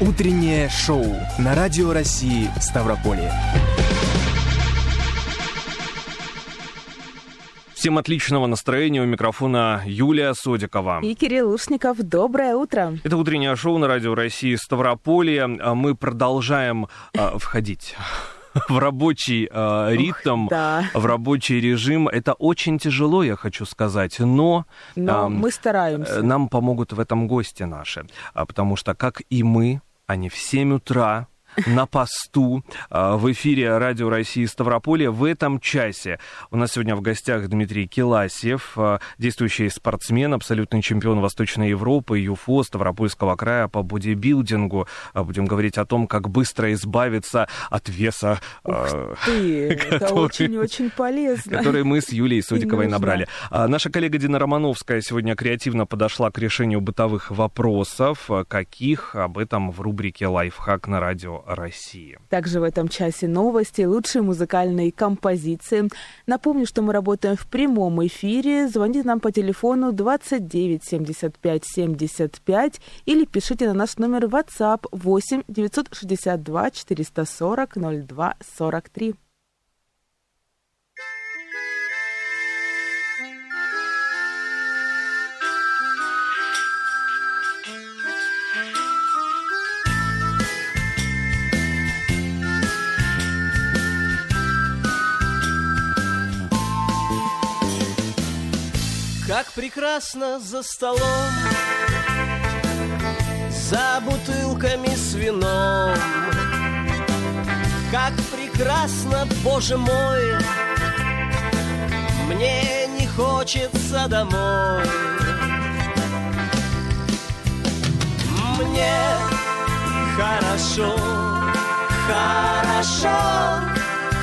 Утреннее шоу на Радио России Ставрополье. Всем отличного настроения. У микрофона Юлия Содикова. И Кирилл Ушников. Доброе утро. Это утреннее шоу на Радио России Ставрополье. А Мы продолжаем э, входить в рабочий э, ритм, Ух, да. в рабочий режим. Это очень тяжело, я хочу сказать, но, Но эм, мы стараемся. э, нам помогут в этом гости наши, потому что, как и мы, они в 7 утра на посту а, в эфире Радио России Ставрополье в этом часе. У нас сегодня в гостях Дмитрий Киласев, а, действующий спортсмен, абсолютный чемпион Восточной Европы, ЮФО, Ставропольского края по бодибилдингу. А, Будем говорить о том, как быстро избавиться от веса, а, Ты, это очень-очень полезно. который мы с Юлией Судиковой набрали. Наша коллега Дина Романовская сегодня креативно подошла к решению бытовых вопросов. Каких? Об этом в рубрике «Лайфхак» на Радио России. Также в этом часе новости, лучшие музыкальные композиции. Напомню, что мы работаем в прямом эфире. Звоните нам по телефону 29 75 75 или пишите на наш номер WhatsApp 8 962 440 02 43. Прекрасно за столом За бутылками с вином. Как прекрасно, боже мой Мне не хочется домой. Мне хорошо, хорошо,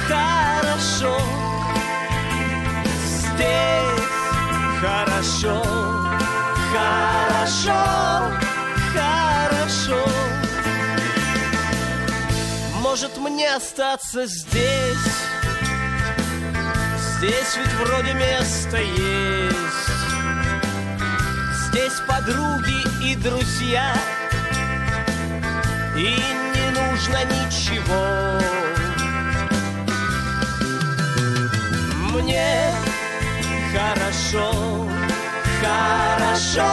хорошо. Здесь хорошо, хорошо, хорошо. Может мне остаться здесь? Здесь ведь вроде место есть. Здесь подруги и друзья, и не нужно ничего. Мне хорошо, хорошо,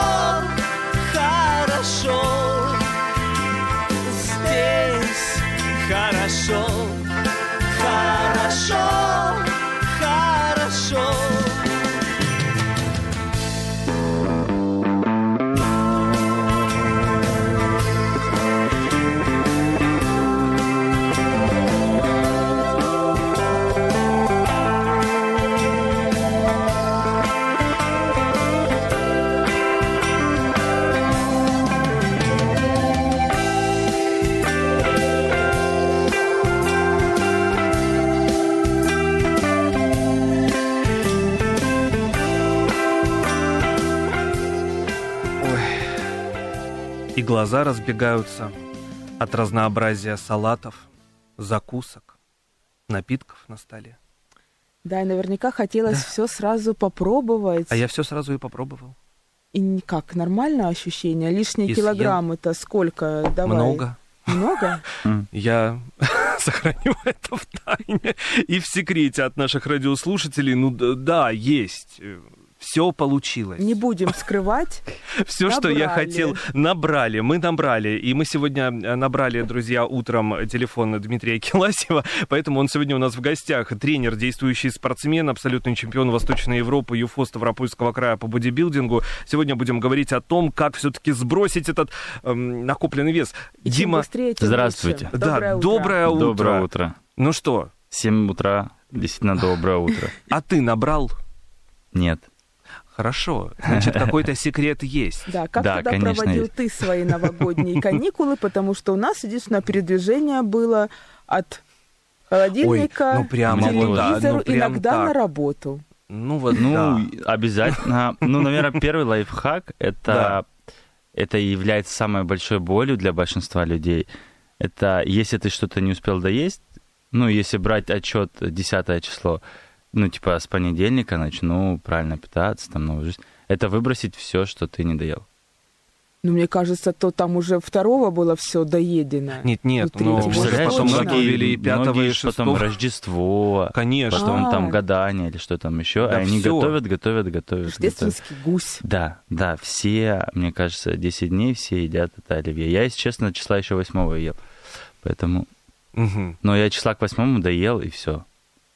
хорошо. Здесь хорошо, хорошо. Глаза разбегаются от разнообразия салатов, закусок, напитков на столе. Да, и наверняка хотелось все сразу попробовать. А я все сразу и попробовал. И никак, нормальное ощущение? Лишние И килограммы-то сколько? Давай. Много. Много? Я сохраню это в тайне и в секрете от наших радиослушателей. Ну да, есть. Все получилось. Не будем скрывать. Все, что я хотел, набрали. Мы набрали. И мы сегодня э, набрали, друзья, утром телефон Дмитрия Келасева. Поэтому он сегодня у нас в гостях. Тренер, действующий спортсмен, абсолютный чемпион Восточной Европы, ЮФО Ставропольского края по бодибилдингу. Сегодня будем говорить о том, как все-таки сбросить этот эм, накопленный вес. И Дима, быстрее, Здравствуйте. лучше. да, Доброе утро. доброе утро. Доброе утро. Ну что, 7 утра, действительно доброе утро. а ты набрал? Нет. Хорошо. Значит, какой-то секрет есть. Да, как Да, тогда конечно, проводил есть. ты свои новогодние каникулы, потому что у нас единственное передвижение было от холодильника ну к прям вот, телевизору, ну прям иногда так. на работу. Ну вот Ну, да. обязательно. Ну, наверное, первый лайфхак это, это является самой большой болью для большинства людей. Это если ты что-то не успел доесть, ну, если брать отчет 10 число, ну, типа с понедельника начну правильно питаться, там, новую жизнь, это выбросить все, что ты не доел. Ну, мне кажется, то там уже второго было все доедено. Нет, нет, Ну, но же уже потом готовили и пятого, многие и ж потом шестого. Рождество, Конечно. потом А. там гадание или что там еще. Да и они всё. готовят, готовят, готовят. готовят. Рождественский гусь. Да, да, все, мне кажется, 10 дней все едят это оливье. Я, если честно, числа еще восьмого ел. Поэтому... Мгм. Но я числа к восьмому доел, и все.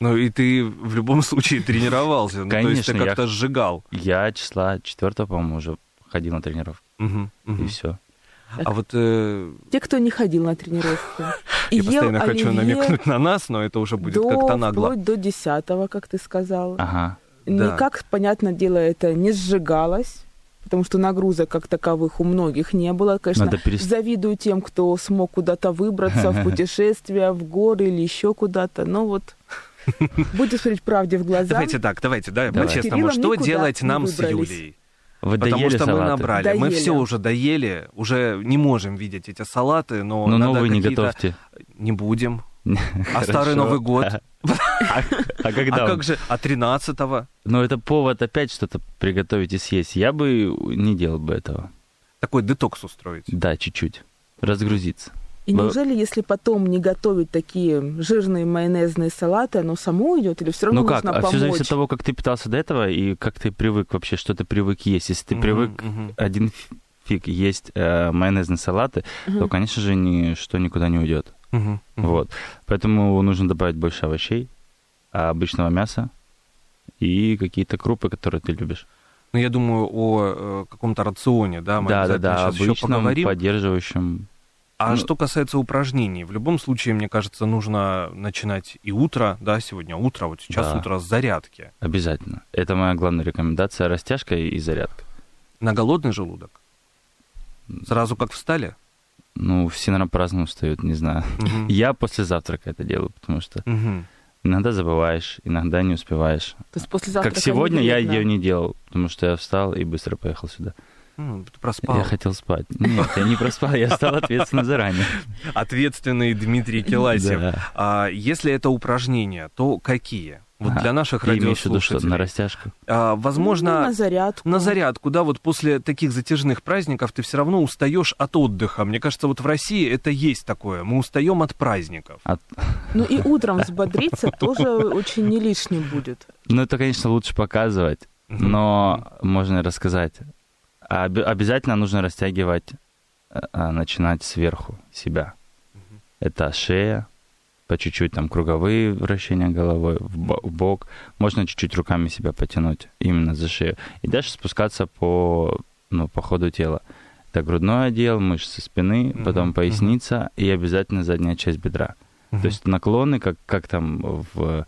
Ну и ты в любом случае тренировался. Ну, То есть ты Конечно, я- как-то сжигал. Я числа четвертого, по-моему, уже ходил на тренировку. Мгм, мгм. И все. А вот э, Те, кто не ходил на тренировку. И я постоянно хочу намекнуть на нас, но это уже будет как-то нагло. Вплоть до десятого, как ты сказал. Ага. Никак, понятное дело, это не сжигалось, потому что нагрузок как таковых у многих не было. Конечно, Надо перес- завидую тем, кто смог куда-то выбраться в путешествия, в горы или еще куда-то. Но вот будем смотреть правде в глаза. Давайте так, давайте, да, Давай. по-честному. Что делать нам с. Юлей? Вы Потому что мы салаты? набрали. Мы Доели. все уже доели, уже не можем видеть эти салаты, но Но надо новые не готовьте. Не будем. А. Старый Новый год? А а когда А как же? А 13-го? Ну, это повод опять что-то приготовить и съесть. Я бы не делал бы этого. Такой детокс устроить. Да, чуть-чуть. Разгрузиться. И Б- неужели, если потом не готовить такие жирные майонезные салаты, оно само идет или все равно Ну как, нужно а все зависит от того, как ты питался до этого и как ты привык вообще, что ты привык есть. Если ты Мгм, привык мгм. один фиг есть э, майонезные салаты, Мгм. то, конечно же, ничто никуда не уйдет. Мгм, мгм. Вот. Поэтому нужно добавить больше овощей, а, обычного мяса и какие-то крупы, которые ты любишь. Ну, я думаю о э, каком-то рационе, да, мы да, да, да, еще обычном, поговорим. поддерживающем. А ну- что касается упражнений, в любом случае, мне кажется, нужно начинать и утро, да, сегодня утро, вот сейчас Да. утро с зарядки. Обязательно. Это моя главная рекомендация. Растяжка и зарядка. На голодный желудок. Сразу как встали? Ну, все, наверное, по-разному встают, не знаю. Мгм. Я после завтрака это делаю, потому что Мгм. иногда забываешь, иногда не успеваешь. То есть после завтрака как сегодня я ее не делал, потому что я встал и быстро поехал сюда. Ты проспал. Я хотел спать. Нет, я не проспал, я стал ответственно заранее. Ответственный Дмитрий Келасев. Да. А если это упражнения, то какие? Вот для наших виду что, радиослушателей. на растяжку? А, возможно, Ну, на зарядку. на зарядку, да, вот после таких затяжных праздников ты все равно устаешь от отдыха. Мне кажется, вот в России это есть такое. Мы устаем от праздников. Ну и утром взбодриться тоже очень не лишним будет. Ну, это, конечно, лучше показывать, но можно и рассказать. А обе- обязательно нужно растягивать, а, а, начинать сверху себя. Это шея, по чуть-чуть там круговые вращения головой в бо- в бок. Можно чуть-чуть руками себя потянуть именно за шею. И дальше спускаться по, ну, по ходу тела. Это грудной отдел, мышцы спины, Мгм, потом поясница и обязательно задняя часть бедра. Мгм. То есть наклоны, как, как там в, в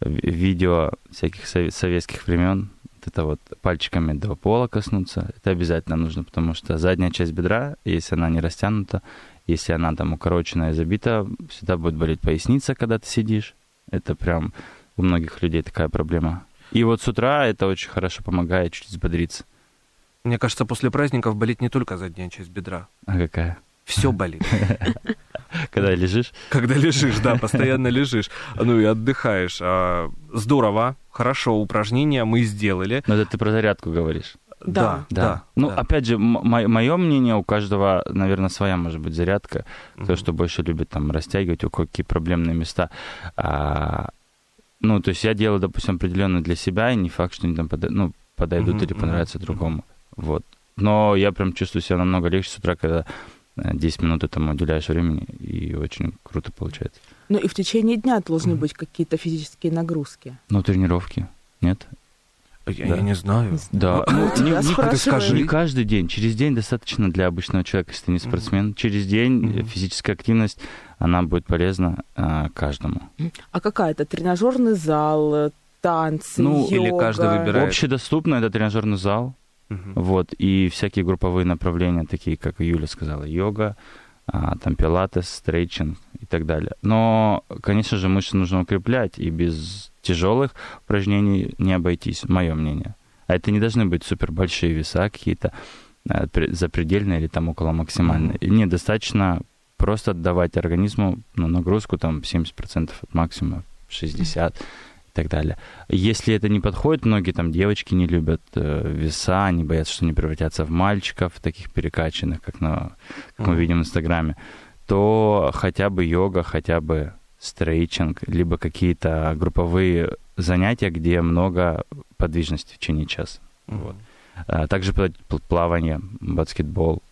видео всяких сове- советских времен, это вот пальчиками до пола коснуться, это обязательно нужно, потому что задняя часть бедра, если она не растянута, если она там укороченная и забита, всегда будет болеть поясница, когда ты сидишь. Это прям у многих людей такая проблема. И вот с утра это очень хорошо помогает чуть взбодриться. Мне кажется, после праздников болит не только задняя часть бедра. А какая? Все болит. Когда лежишь, Когда лежишь, да, постоянно лежишь. Ну и отдыхаешь. А, Здорово, хорошо, упражнения мы сделали. но это ты про зарядку говоришь. Да. да. Ну, да. опять же, мое мнение, у каждого, наверное, своя может быть зарядка. Кто Мгм. что больше любит там растягивать, у кого какие проблемные места. А, ну, то есть я делаю, допустим, определенно для себя, и не факт, что они там пода- ну, подойдут Мгм, или понравятся мгм. другому. Вот. Но я прям чувствую себя намного легче с утра, когда 10 минут этому уделяешь времени, и очень круто получается. Ну и в течение дня должны Мгм. быть какие-то физические нагрузки. Ну, тренировки, нет? Я, Да. я не знаю. Да. Ну, не- не- скажи. Не каждый день. Через день достаточно для обычного человека, если ты не спортсмен. Через день э, физическая активность, она будет полезна а, каждому. А какая-то тренажерный зал, э, танцы, Ну, или йога. каждый выбирает. Общедоступно это тренажерный зал, Мгм. вот, и всякие групповые направления, такие, как Юля сказала, йога, а, там пилатес, стрейчинг и так далее. Но, конечно же, мышцы нужно укреплять, и без тяжелых упражнений не обойтись, мое мнение. А это не должны быть супер большие веса какие-то, а, пре- запредельные или там около максимальной. Нет, достаточно просто давать организму ну, нагрузку там 70% от максимума, 60% и так далее. Если это не подходит, многие там девочки не любят э, веса, они боятся, что они превратятся в мальчиков, таких перекачанных, как, на, как мы видим в Инстаграме, то хотя бы йога, хотя бы стрейчинг, либо какие-то групповые занятия, где много подвижности в течение часа. Вот. А также пла- пл- плавание, баскетбол,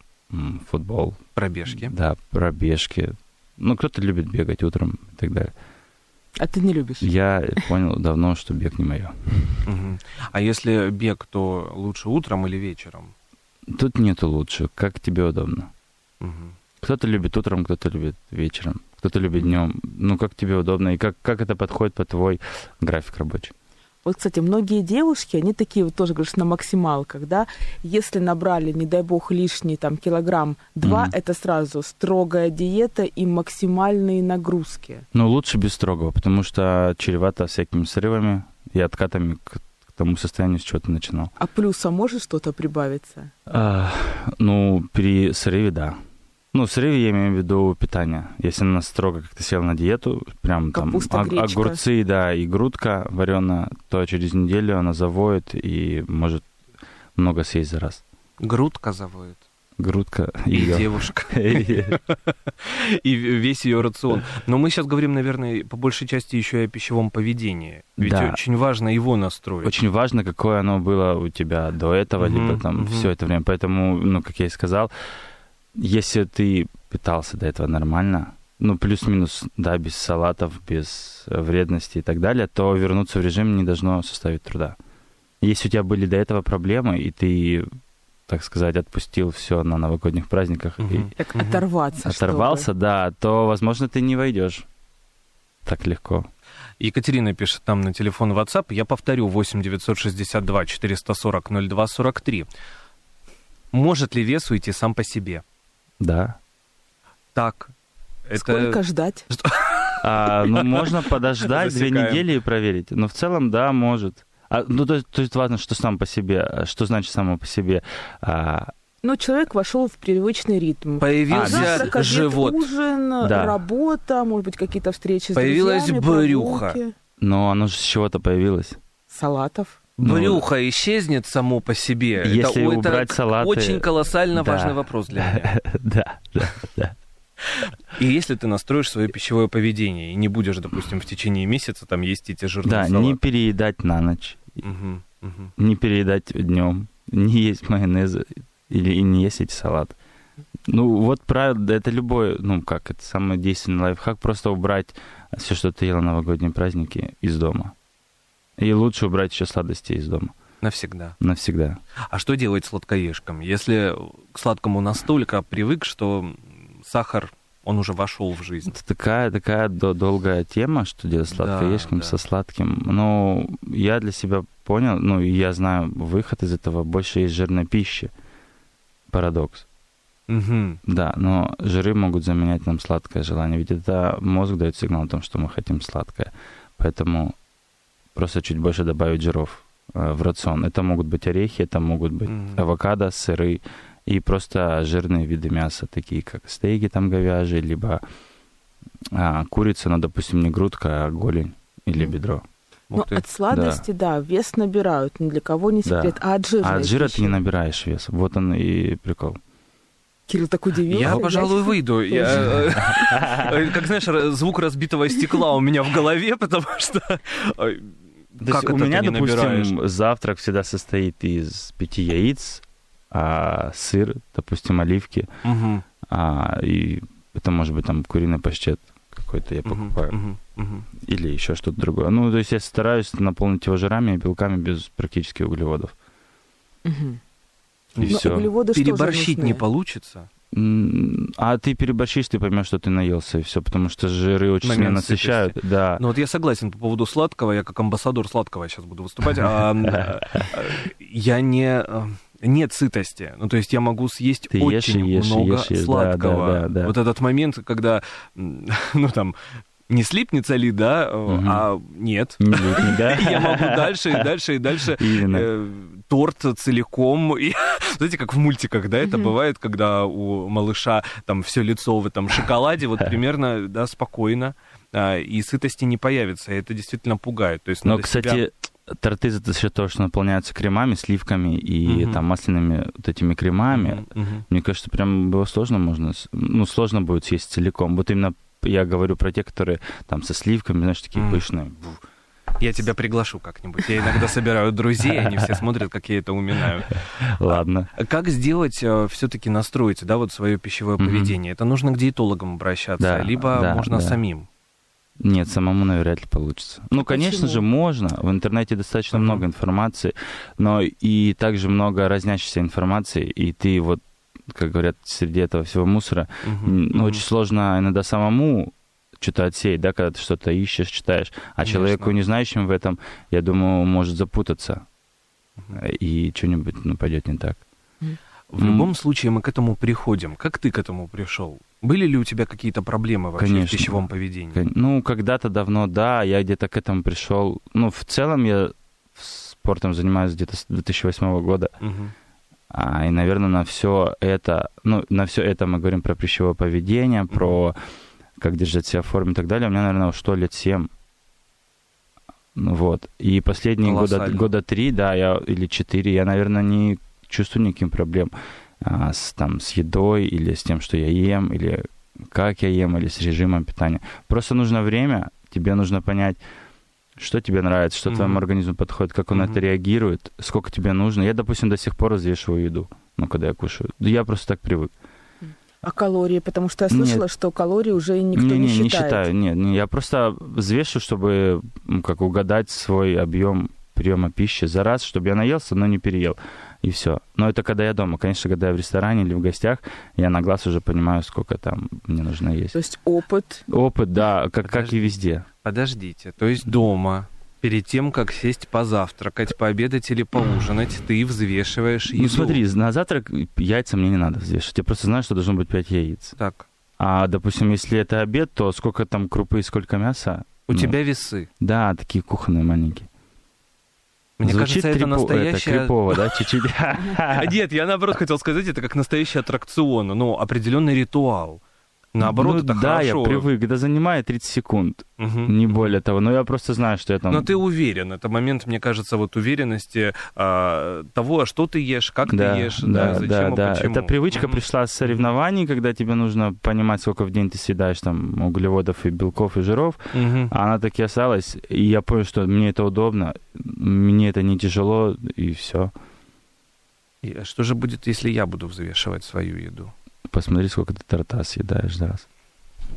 футбол, Пробежки. да, пробежки. Ну, кто-то любит бегать утром и так далее. А ты не любишь? Я понял давно, что бег не мое. А если бег, то лучше утром или вечером? Тут нету лучше, как тебе удобно. Кто-то любит утром, кто-то любит вечером, кто-то любит днем. Ну, как тебе удобно и как, как это подходит по твой график рабочий. Вот, кстати, многие девушки, они такие вот тоже, говоришь, на максималках, да? Если набрали, не дай бог, лишний там килограмм два, Мгм. это сразу строгая диета и максимальные нагрузки. Но лучше без строгого, потому что чревато всякими срывами и откатами к, к тому состоянию, с чего ты начинал. А плюса может что-то прибавиться? А, ну, при срыве, да. Ну, в срыве я имею в виду питание. Если она строго как-то села на диету, прям там Капуста, ог- гречка. огурцы, да, и грудка вареная, то через неделю она завоет и может много съесть за раз. Грудка заводит. Грудка И её. девушка. И весь ее рацион. Но мы сейчас говорим, наверное, по большей части еще и о пищевом поведении. Ведь Да. очень важно его настроить. Очень важно, какое оно было у тебя до этого, либо там все это время. Поэтому, ну, как я и сказал, если ты питался до этого нормально, ну, плюс-минус, да, без салатов, без э, вредности и так далее, то вернуться в режим не должно составить труда. Если у тебя были до этого проблемы, и ты, так сказать, отпустил все на новогодних праздниках и Мгм. Как Мгм. оторваться, оторвался, да, то, возможно, ты не войдешь так легко. Екатерина пишет нам на телефон WhatsApp. Я повторю, 8 962 440 02 43. Может ли вес уйти сам по себе? Да. Так. Это... Сколько ждать? А, ну, можно подождать две Засекаем. недели и проверить. Но в целом, да, может. А, ну, то, есть- то есть важно, что сам по себе. Что значит само по себе? А, Ну, человек вошел в привычный ритм. Появился Завтрак, обед, живот. ужин, Да. работа, может быть, какие-то встречи с Появилось брюхо. прогулки, но оно же с чего-то появилось. салатов. Ну, Брюхо исчезнет само по себе. Если это, убрать это салаты- очень колоссально Да. важный вопрос для меня. Да, да, да. И если ты настроишь свое пищевое поведение и не будешь, допустим, в течение месяца там есть эти жирные Да, салаты. не переедать на ночь, Мгм, мгм. не переедать днем, не есть майонез или не есть эти салаты. Ну, вот правило, это любой, ну, как, это самый действенный лайфхак, просто убрать все, что ты ела на новогодние праздники из дома. И лучше убрать еще сладости из дома. Навсегда. Навсегда. А что делать сладкоежкам? Если к сладкому настолько привык, что сахар, он уже вошел в жизнь. Это такая, такая до- долгая тема, что делать с Да, сладкоежком, да. со сладким. Но я для себя понял, ну, и я знаю выход из этого, больше есть жирной пищи. Парадокс. Мгм. Да, но жиры могут заменять нам сладкое желание. Ведь это мозг дает сигнал о том, что мы хотим сладкое. Поэтому просто чуть больше добавить жиров э, в рацион. Это могут быть орехи, это могут быть Мгм. авокадо, сыры и просто жирные виды мяса, такие как стейки там говяжьи, либо а, курица, но, допустим, не грудка, а голень или Мгм. бедро. Ты. от сладости, да. вес набирают, ни для кого не Да. секрет. А от жира? А от жира ты не набираешь вес. Вот он и прикол. Кирилл так удивился. Я, пожалуй, выйду. Я, э, Как знаешь, звук разбитого стекла у меня в голове, потому что... То Как есть у это меня, ты не набираешь? допустим, завтрак всегда состоит из пяти яиц, а, сыр, допустим, оливки, Мгм, а, и это может быть там куриный паштет какой-то я покупаю, мгм, мгм. или еще что-то другое. Ну, то есть я стараюсь наполнить его жирами и белками без практически углеводов. Мгм. И Но все. углеводы что же Переборщить не получится. А ты переборщишь, ты поймешь, что ты наелся, и все, потому что жиры очень Момент сильно насыщают. Да. Ну вот я согласен по поводу сладкого, я как амбассадор сладкого сейчас буду выступать. э, Я не... э, Нет сытости. Ну, то есть я могу съесть Ты очень ешь, много ешь, ешь. Да, сладкого. да, да, да. Вот этот момент, когда, ну, там, не слипнется ли, да, Мгм. а нет. Не липнет, да? Я могу дальше и дальше и дальше э, торт целиком. И, знаете, как в мультиках, да, это Мгм. бывает, когда у малыша там все лицо в этом шоколаде, вот примерно, да, спокойно, а, и сытости не появится. И это действительно пугает. То есть Но, надо себя- кстати, торты за счет того, что наполняются кремами, сливками и Мгм. там масляными вот этими кремами, мгм. мне кажется, прям его сложно можно, ну, сложно будет съесть целиком. Вот именно я говорю про те, которые там со сливками, знаешь, такие пышные. Я тебя приглашу как-нибудь. Я иногда собираю друзей, они все смотрят, как я это уминаю. Ладно. А Как сделать, все-таки настроить, да, вот свое пищевое поведение? Это нужно к диетологам обращаться, Да, либо да, можно да. самим. Нет, самому, наверное, вряд ли получится. Ну, конечно Почему? же, можно. В интернете достаточно много информации, но и также много разнящейся информации, и ты вот, как говорят, среди этого всего мусора, м, ну, очень сложно иногда самому что-то отсеять, да, когда ты что-то ищешь, читаешь. А Конечно. человеку, не знающему в этом, я думаю, может запутаться. Мгм. И что-нибудь, ну, пойдет не так. В любом случае мы к этому приходим. Как ты к этому пришел? Были ли у тебя какие-то проблемы вообще Конечно. в пищевом поведении? Кон- Ну, когда-то давно, да, я где-то к этому пришел. Ну, в целом я спортом занимаюсь где-то с 2008 года. Мгм. А, и, наверное, на все это, ну, на все это мы говорим про пищевое поведение, про как держать себя в форме и так далее. У меня, наверное, ушло лет семь. Ну, Вот. И последние года, года три, да, я, или четыре, я, наверное, не чувствую никаких проблем а, с, там, с едой или с тем, что я ем, или как я ем, или с режимом питания. Просто нужно время, тебе нужно понять, что тебе нравится, что Мгм. твоему организму подходит, как он Мгм. это реагирует, сколько тебе нужно. Я, допустим, до сих пор взвешиваю еду, ну, когда я кушаю. Я просто так привык. А калории? Потому что я Нет. слышала, что калории уже никто не, не, считает. не считаю. Нет, не, я просто взвешу, чтобы ну, как угадать свой объем приема пищи за раз, чтобы я наелся, но не переел. И все. Но это когда я дома. Конечно, когда я в ресторане или в гостях, я на глаз уже понимаю, сколько там мне нужно есть. То есть опыт. Опыт, да, как, как и везде. Подождите, то есть дома, перед тем, как сесть позавтракать, пообедать или поужинать, ты взвешиваешь еду. Ну смотри, на завтрак яйца мне не надо взвешивать. Я просто знаю, что должно быть 5 яиц. Так, А, допустим, если это обед, то сколько там крупы и сколько мяса? у Ну, тебя весы. Да, такие кухонные маленькие. Мне Звучит кажется, это трепо- настоящая... крипово, да, чуть-чуть? Нет, я наоборот хотел сказать, это как настоящий аттракцион, ну, определенный ритуал. Наоборот, Ну это да, хорошо. я привык. Это занимает 30 секунд, Мгм. не более того. Но я просто знаю, что я там... Но ты уверен, это момент, мне кажется, вот уверенности а, того, что ты ешь, как да, ты ешь, да, да, зачем да, и да. почему. Эта привычка Мгм. пришла с соревнований, когда тебе нужно понимать, сколько в день ты съедаешь там углеводов и белков и жиров. Мгм. А она так и осталась. И я понял, что мне это удобно, мне это не тяжело, и все. И что же будет, если я буду взвешивать свою еду? Посмотри, сколько ты торта съедаешь за раз.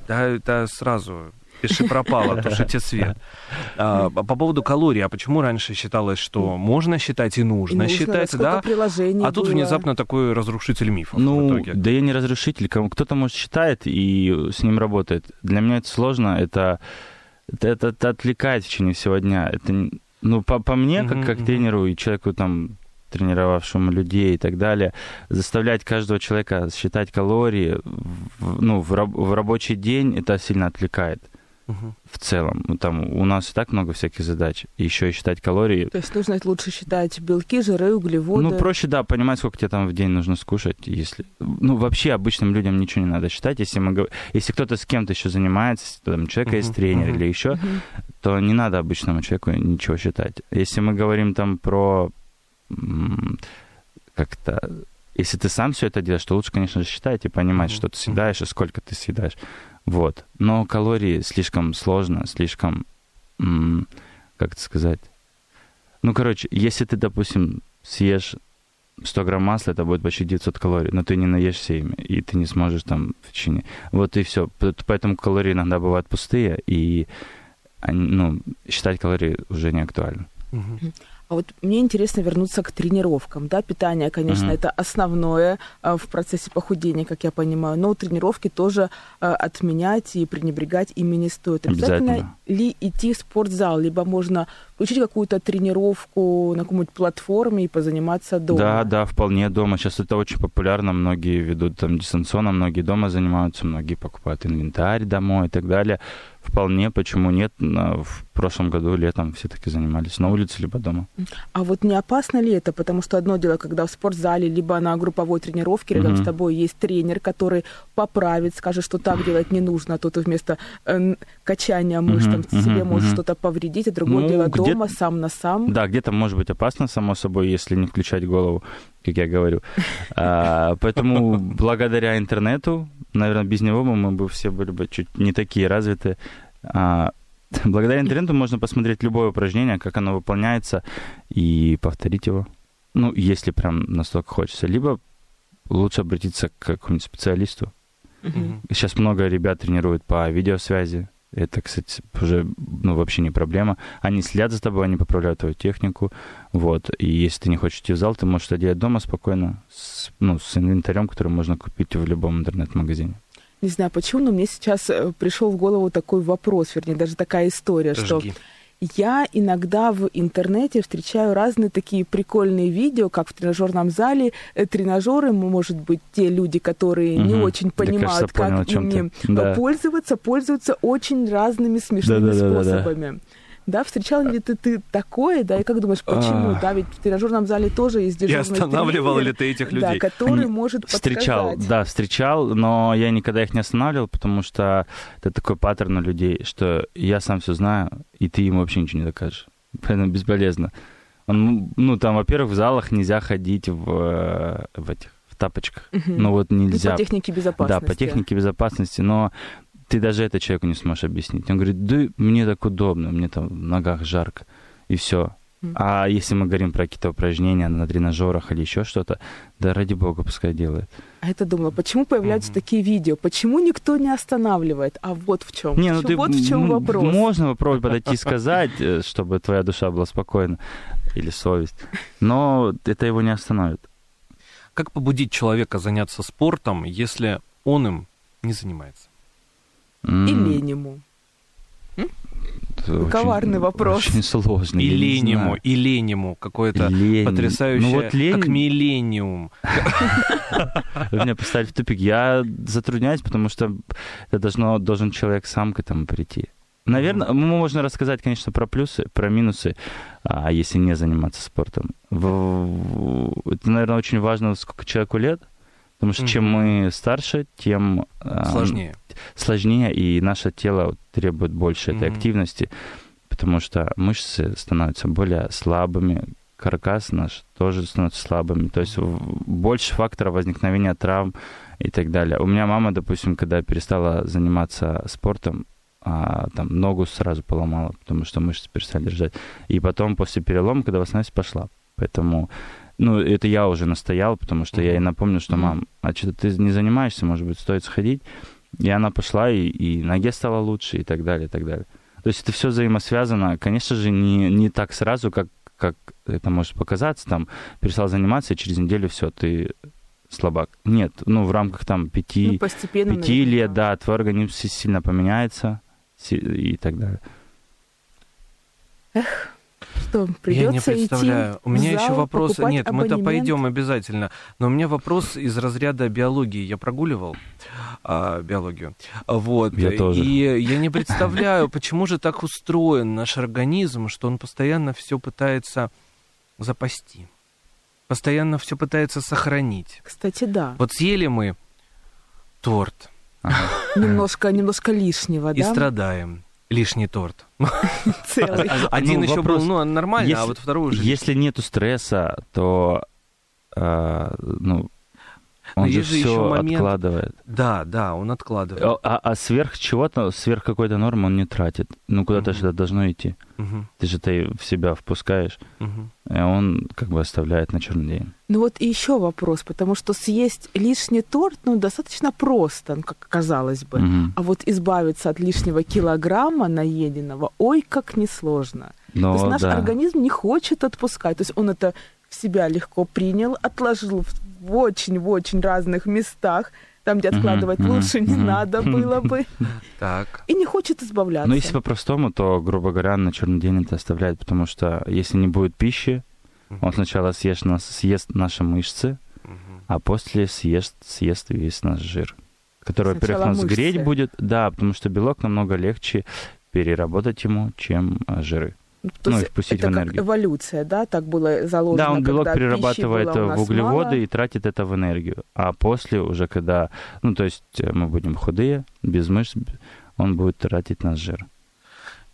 Да, это сразу пиши пропало, тушите свет. А, по поводу калорий, а почему раньше считалось, что можно считать и И нужно, нужно, считать, да? приложений А тут было. внезапно такой разрушитель мифов в Ну, итоге. да я не разрушитель. Кому- Кто-то, может, считает и с ним работает. Для меня это сложно. Это, это, это- это отвлекает в течение всего дня. Это, ну, по, по мне, как, как тренеру и человеку, там, тренировавшему людей и так далее, заставлять каждого человека считать калории в, ну, в, раб- в рабочий день, это сильно отвлекает Мгм. в целом. Ну, Там у нас и так много всяких задач. Еще и считать калории. То есть нужно лучше считать белки, жиры, углеводы. Ну, проще, да, понимать, сколько тебе там в день нужно скушать, если... Ну, вообще обычным людям ничего не надо считать. Если, мы... если кто-то с кем-то еще занимается, если там у человека есть Мгм, тренер мгм. или еще, Мгм. то не надо обычному человеку ничего считать. Если мы говорим там про... Как-то... Если ты сам все это делаешь, то лучше, конечно же, считать и понимать, Мгм, что ты съедаешь и сколько ты съедаешь. Вот. Но калории слишком сложно, слишком... м, Как это сказать? Ну, короче, если ты, допустим, съешь 100 грамм масла, это будет почти 900 калорий, но ты не наешься ими, и ты не сможешь там в течение... Вот и все. Поэтому калории иногда бывают пустые, и они, ну, считать калории уже не актуально. Мгм. А вот мне интересно вернуться к тренировкам. Да, питание, конечно, Мгм. это основное а, в процессе похудения, как я понимаю, но тренировки тоже а, отменять и пренебрегать ими не стоит. Обязательно Обязательно. ли идти в спортзал, либо можно включить какую-то тренировку на какой-нибудь платформе и позаниматься дома? Да, да, вполне дома. Сейчас это очень популярно. Многие ведут там дистанционно, многие дома занимаются, многие покупают инвентарь домой и так далее. вполне, почему нет. В прошлом году летом все таки занимались на улице либо дома. А вот не опасно ли это? Потому что одно дело, когда в спортзале, либо на групповой тренировке рядом Мгм. с тобой есть тренер, который поправит, скажет, что так делать не нужно, а то ты вместо э, качания мышц Мгм, там, себе мгм, можешь что-то повредить, а другое Ну, дело где- дома, сам на сам. Да, где-то может быть опасно, само собой, если не включать голову, как я говорю. А, Поэтому благодаря интернету, наверное, без него мы бы все были бы чуть не такие развитые. А, Благодаря интернету можно посмотреть любое упражнение, как оно выполняется, и повторить его. Ну, если прям настолько хочется. Либо лучше обратиться к какому-нибудь специалисту. Мгм. Сейчас много ребят тренируют по видеосвязи. Это, кстати, уже ну, вообще не проблема. Они следят за тобой, они поправляют твою технику. Вот. И если ты не хочешь идти в зал, ты можешь это делать дома спокойно, с, ну, с инвентарем, который можно купить в любом интернет-магазине. Не знаю почему, но мне сейчас э, пришел в голову такой вопрос, вернее, даже такая история, что Жги. Я иногда в интернете встречаю разные такие прикольные видео, как в тренажерном зале. Э, Тренажеры, может быть, те люди, которые не Мгм. очень Я, кажется, понимают, понял, как ими Да. э, пользоваться, пользуются очень разными смешными Да-да-да-да-да. способами. Да, встречал ли ты, ты такое, да, и как думаешь, почему? А. Да, ведь в тренажерном зале тоже есть И дежурный останавливал тренер, ли ты этих Да, людей? который Они- может Встречал, подсказать. да, встречал, но я никогда их не останавливал, потому что это такой паттерн у людей, что я сам все знаю, и ты ему вообще ничего не докажешь. Поэтому бесполезно. Он, ну, там, во-первых, в залах нельзя ходить в, э, в этих тапочках. Мгм. Ну вот Ну, нельзя. по технике безопасности. Да, по технике безопасности, но ты даже это человеку не сможешь объяснить. Он говорит, да мне так удобно, мне там в ногах жарко, и все. А если мы говорим про какие-то упражнения на тренажерах или еще что-то, да ради бога, пускай делает. А это думала, почему появляются Мгм. такие видео? Почему никто не останавливает? А вот в чем. Не, ну ты вот в чем вопрос. Можно попробовать подойти и сказать, э, чтобы твоя душа была спокойна или совесть, но это его не остановит. Как побудить человека заняться спортом, если он им не занимается? М, И лень ему. это очень- коварный вопрос. Очень сложный. И лень ему, и лень ему какое-то Лень. потрясающее, Ну вот лень, как миллениум. Вы меня поставили в тупик. Я затрудняюсь, потому что это должно, должен человек сам к этому прийти. Наверное, можно рассказать, конечно, про плюсы, про минусы, а если не заниматься спортом. Это, наверное, очень важно, сколько человеку лет, потому что чем мы старше, тем а, Сложнее. сложнее, и наше тело требует больше этой активности, потому что мышцы становятся более слабыми, каркас наш тоже становится слабыми, то есть больше факторов возникновения травм и так далее. У меня мама, допустим, когда перестала заниматься спортом, а, там ногу сразу поломала, потому что мышцы перестали держать. И потом после перелома, когда восстановилась, пошла. Поэтому, ну, это я уже настоял, потому что я ей напомнил, что, мам, а что ты не занимаешься, может быть, стоит сходить. И она пошла, и, и ноге стало лучше, и так далее, и так далее. То есть это все взаимосвязано. Конечно же, не, не так сразу, как, как это может показаться. Там перестал заниматься, и через неделю все, ты слабак. Нет, ну, в рамках там пяти, Ну, постепенно. пяти наверняка. лет, да, твой организм си- сильно поменяется и так далее. Что, придется Я не представляю. идти У меня еще вопрос. Нет, мы-то пойдем обязательно. Но у меня вопрос из разряда биологии. Я прогуливал а, биологию. Вот. Я тоже. И я не представляю, почему же так устроен наш организм, что он постоянно все пытается запасти. Постоянно все пытается сохранить. Кстати, да. Вот съели мы торт Ага. Немножко, немножко лишнего, и да? страдаем. Лишний торт. Целый. Один ну, еще был, ну, нормально, а вот второй уже... Если нету стресса, то э, ну, Но он же есть же все еще момент- откладывает. Да, да, он откладывает. А, а- сверх чего-то, сверх какой-то нормы он не тратит. Ну, куда-то Мгм. же это должно идти. Мгм, Ты же это в себя впускаешь, мгм. и он как бы оставляет на черный день. Ну вот и еще вопрос, потому что съесть лишний торт, ну, достаточно просто, ну, как казалось бы. Мгм. А вот избавиться от лишнего килограмма наеденного, ой, как несложно. Но, То есть наш Ну да. организм не хочет отпускать. То есть он это в себя легко принял, отложил в- в очень-в очень разных местах, там, где откладывать мгм, лучше не мгм. надо было бы, Так. и не хочет избавляться. Но если по-простому, то, грубо говоря, на черный день это оставляет, потому что если не будет пищи, он сначала съест, нас, съест наши мышцы, Мгм. а после съест, съест весь наш жир. который, во-первых, нас греть будет, да, потому что белок намного легче переработать ему, чем а, жиры. То Ну, и есть впустить это в как энергию. эволюция, да, так было заложено. Да, он белок перерабатывает в углеводы мало. и тратит это в энергию. А после уже, когда, ну, то есть э, мы будем худые, без мышц, он будет тратить наш жир.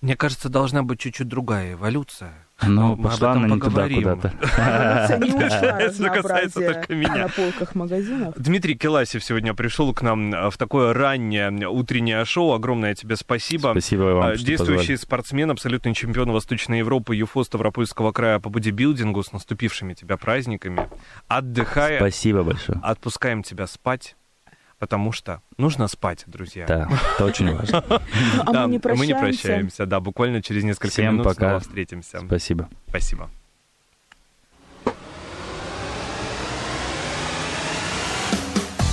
Мне кажется, должна быть чуть-чуть другая эволюция. Но мы об пошла она не туда поговорим. куда-то. Эволюция не ушла Если касается только меня. на полках магазинов. Дмитрий Келасев сегодня пришел к нам э, в такое раннее утреннее шоу. Огромное тебе спасибо. Спасибо вам, что Действующий спортсмен, абсолютный чемпион Восточной Европы, ЮФО Ставропольского края по бодибилдингу с наступившими тебя праздниками. Отдыхай, Спасибо большое. отпускаем тебя спать, потому что нужно спать, друзья. Да, это очень важно. А Да, мы не прощаемся. прощаемся, да, буквально через несколько минут снова встретимся. Спасибо. Спасибо.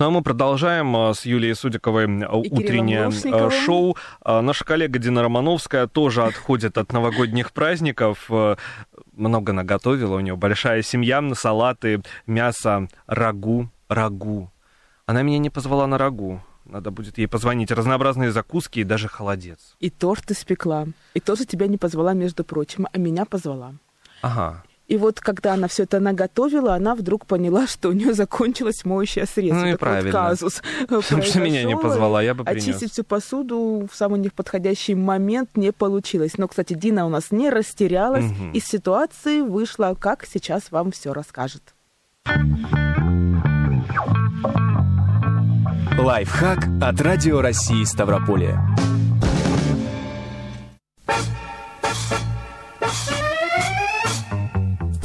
Ну а мы продолжаем а, с Юлией Судиковой а, утреннее а, шоу. А, Наша коллега Дина Романовская тоже отходит от новогодних праздников. А, Много наготовила, у нее большая семья, салаты, мясо, рагу, рагу. Она меня не позвала на рагу. Надо будет ей позвонить. Разнообразные закуски и даже холодец. И торт испекла. И тоже тебя не позвала, между прочим, а меня позвала. Ага. И вот когда она все это наготовила, она вдруг поняла, что у нее закончилось моющее средство. Ну и Такой вот правильно. казус Потому что меня не позвала, я бы принес. Очистить всю посуду в самый неподходящий момент не получилось. Но, кстати, Дина у нас не растерялась. Мгм. Из ситуации вышла, как сейчас вам все расскажет. Лайфхак от Радио России Ставрополье.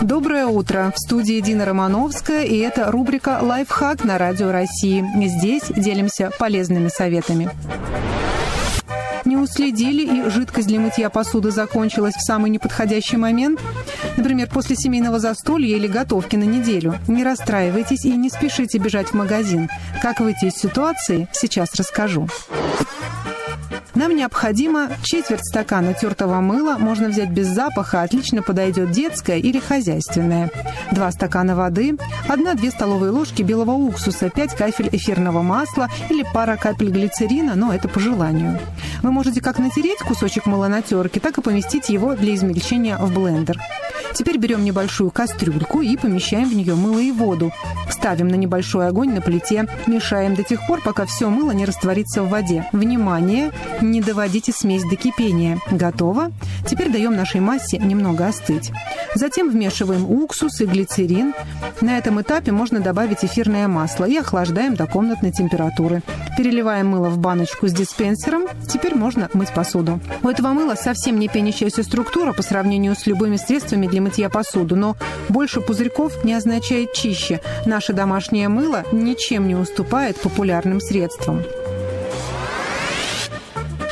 Доброе утро. В студии Дина Романовская, и это рубрика «Лайфхак» на Радио России. Здесь делимся полезными советами. Не уследили, и жидкость для мытья посуды закончилась в самый неподходящий момент? Например, после семейного застолья или готовки на неделю. Не расстраивайтесь и не спешите бежать в магазин. Как выйти из ситуации, сейчас расскажу. Нам необходимо четверть стакана тертого мыла, можно взять без запаха, отлично подойдет детское или хозяйственное. Два стакана воды, одна-две столовые ложки белого уксуса, 5 капель эфирного масла или пара капель глицерина, но это по желанию. Вы можете как натереть кусочек мыла на терке, так и поместить его для измельчения в блендер. Теперь берем небольшую кастрюльку и помещаем в нее мыло и воду. Ставим на небольшой огонь на плите, мешаем до тех пор, пока все мыло не растворится в воде. Внимание! Не доводите смесь до кипения. Готово. Теперь даем нашей массе немного остыть. Затем вмешиваем уксус и глицерин. На этом этапе можно добавить эфирное масло и охлаждаем до комнатной температуры. Переливаем мыло в баночку с диспенсером. Теперь можно мыть посуду. У этого мыла совсем не пенящаяся структура по сравнению с любыми средствами для мытья посуды, но больше пузырьков не означает чище. Наше домашнее мыло ничем не уступает популярным средствам.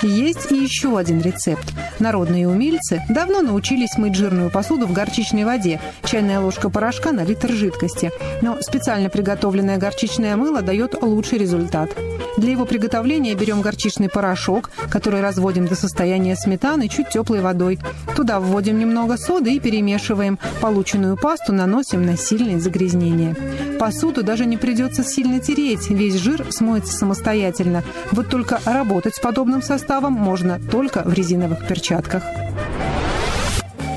Есть и еще один рецепт. Народные умельцы давно научились мыть жирную посуду в горчичной воде. Чайная ложка порошка на литр жидкости. Но специально приготовленное горчичное мыло дает лучший результат. Для его приготовления берем горчичный порошок, который разводим до состояния сметаны чуть теплой водой. Туда вводим немного соды и перемешиваем. Полученную пасту наносим на сильные загрязнения. Посуду даже не придется сильно тереть, весь жир смоется самостоятельно. Вот только работать с подобным составом можно только в резиновых перчатках.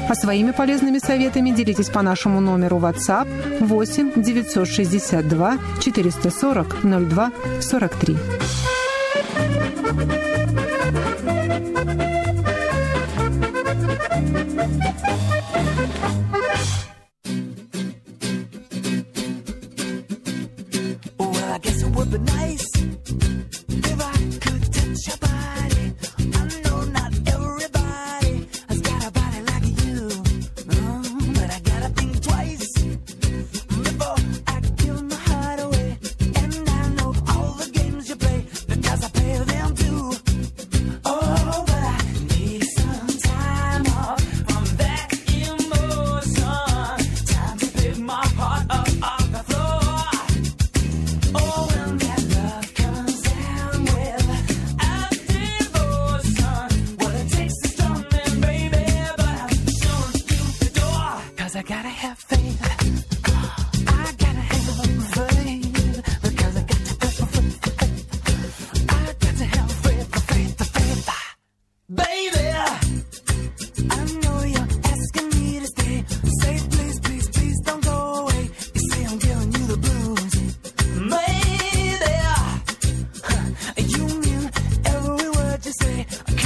А своими полезными советами делитесь по нашему номеру WhatsApp 8 962 440 02 43. Well, I guess it would be nice I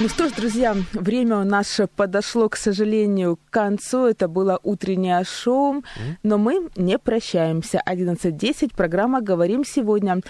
Ну что ж, друзья, время наше подошло, к сожалению, к концу. Это было утреннее шоу, но мы не прощаемся. 11.10, программа «Говорим сегодня».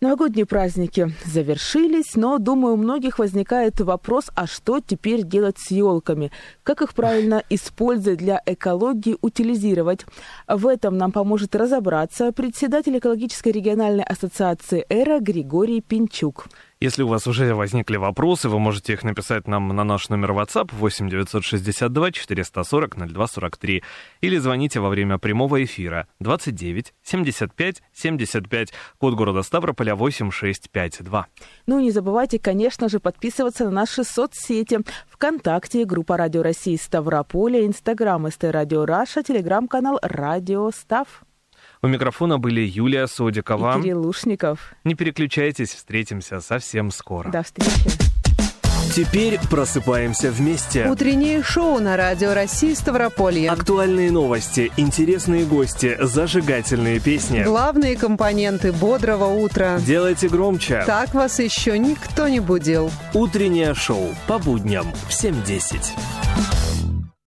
Новогодние праздники завершились, но, думаю, у многих возникает вопрос, а что теперь делать с елками? Как их правильно использовать для экологии, утилизировать? В этом нам поможет разобраться председатель экологической региональной ассоциации «Эра» Григорий Пинчук. Если у вас уже возникли вопросы, вы можете их написать нам на наш номер WhatsApp 8 962 440 0243 или звоните во время прямого эфира 29 75 75, код города Ставрополя 8652. Ну и не забывайте, конечно же, подписываться на наши соцсети. ВКонтакте, группа Радио России Ставрополя, Инстаграм ST Radio Russia, Телеграм-канал Радио Став. У микрофона были Юлия И Содикова. Кирилл Лушников. Не переключайтесь, встретимся совсем скоро. До встречи. Теперь просыпаемся вместе. Утреннее шоу на Радио России Ставрополье. Актуальные новости, интересные гости, зажигательные песни. Главные компоненты бодрого утра. Делайте громче. Так вас еще никто не будил. Утреннее шоу по будням в 7.10.